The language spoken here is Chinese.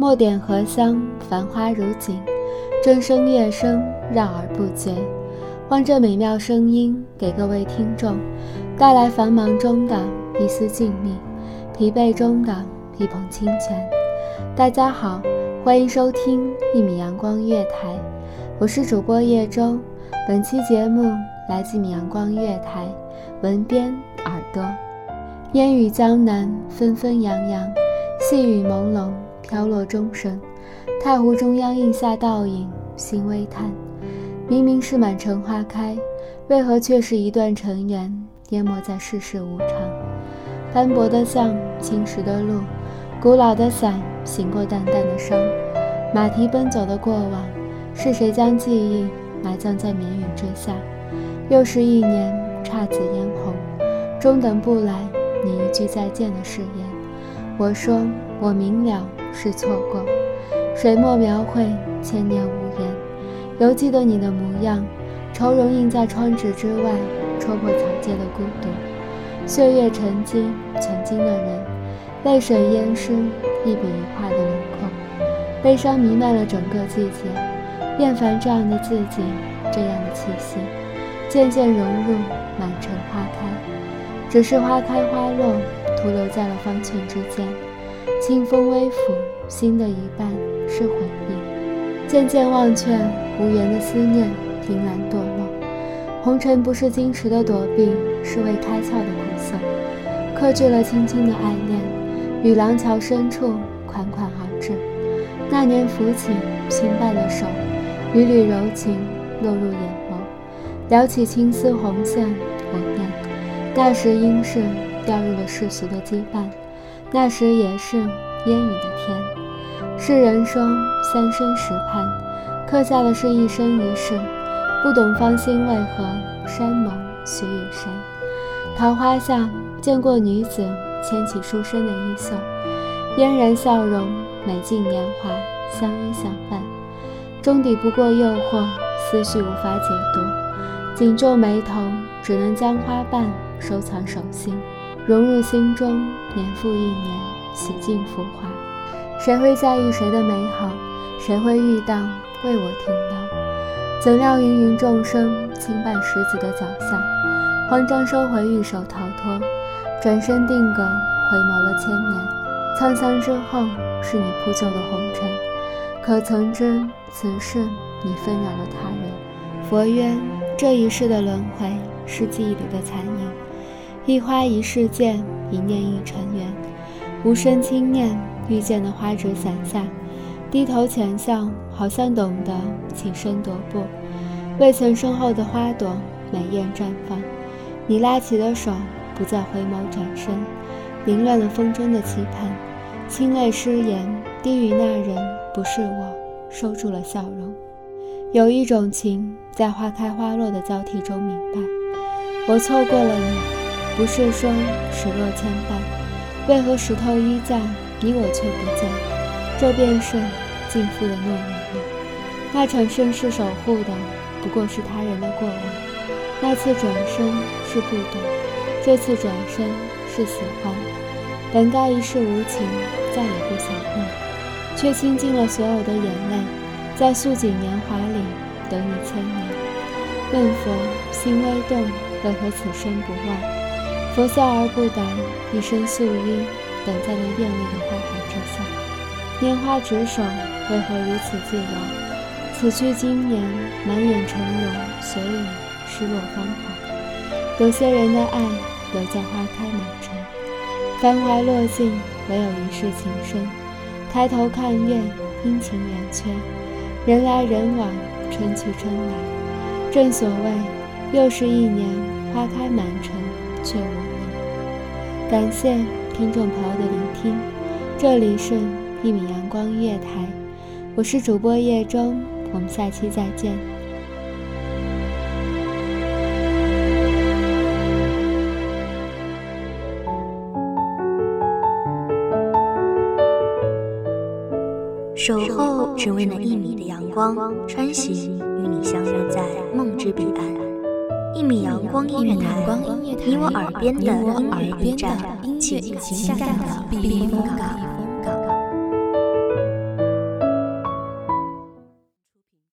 墨点荷香，繁花如锦，筝声乐声绕耳不绝。望这美妙声音，给各位听众带来繁忙中的一丝静谧，疲惫中的一捧清泉。大家好，欢迎收听一米阳光月台，我是主播叶舟。本期节目来自米阳光月台，文编耳朵。烟雨江南，纷纷扬扬，细雨朦胧。飘落钟声，太湖中央映下倒影，心微叹。明明是满城花开，为何却是一段尘缘，淹没在世事无常？斑驳的巷，青石的路，古老的伞，醒过淡淡的伤。马蹄奔走的过往，是谁将记忆埋葬在绵雨之下？又是一年姹紫嫣红，终等不来你一句再见的誓言。我说，我明了。是错过，水墨描绘，千年无言。犹记得你的模样，愁容映在窗纸之外，戳破草芥的孤独。岁月沉积，曾经的人，泪水淹湿一笔一画的轮廓。悲伤弥漫了整个季节，厌烦这样的自己，这样的气息，渐渐融入满城花开。只是花开花落，徒留在了方寸之间。清风微拂，心的一半是回忆。渐渐忘却，无言的思念，凭栏堕落。红尘不是矜持的躲避，是未开窍的苦涩。克制了轻轻的爱恋，与廊桥深处款款而至。那年扶起轻瓣的手，缕缕柔情落入眼眸。撩起青丝红线，我念，那时应是掉入了世俗的羁绊。那时也是烟雨的天，是人生三生石畔，刻下的是一生一世。不懂芳心为何，山盟许与谁？桃花下见过女子牵起书生的衣袖，嫣然笑容，美尽年华，相依相伴。终抵不过诱惑，思绪无法解读，紧皱眉头，只能将花瓣收藏手心。融入心中，年复一年，洗尽浮华。谁会在意谁的美好？谁会遇到为我停留？怎料芸芸众生轻绊石子的脚下，慌张收回玉手逃脱，转身定格，回眸了千年。沧桑之后，是你铺就的红尘。可曾知，此事你纷扰了他人？佛曰：这一世的轮回，是记忆里的残影。一花一世界，一念一尘缘。无声轻念，遇见的花纸伞下，低头浅笑，好像懂得起身踱步。未曾身后的花朵，美艳绽放。你拉起的手，不再回眸转身，凌乱了风中的期盼。清泪失言，低语那人不是我，收住了笑容。有一种情，在花开花落的交替中明白，我错过了你。不是说石落牵绊，为何石头依在，你我却不在？这便是尽付的诺言了。那场盛世守护的，不过是他人的过往。那次转身是不懂，这次转身是喜欢。本该一世无情，再也不想念，却倾尽了所有的眼泪，在素锦年华里等你千年。问佛心微动，为何此生不忘？佛笑而不答，一身素衣，等在那艳丽的花海之下。拈花执手，为何如此自由？此去经年，满眼沉沦，所以失落芳华。有些人的爱，留在花开满城。繁华落尽，唯有一世情深。抬头看月，阴晴圆缺，人来人往，春去春来。正所谓，又是一年花开满城，却无你。感谢听众朋友的聆听，这里是一米阳光音乐台，我是主播叶中，我们下期再见。守候只为那一米的阳光，穿行与你相约在梦之彼岸。一米阳光音乐台，你我耳边的音乐驿站，情感的避风港。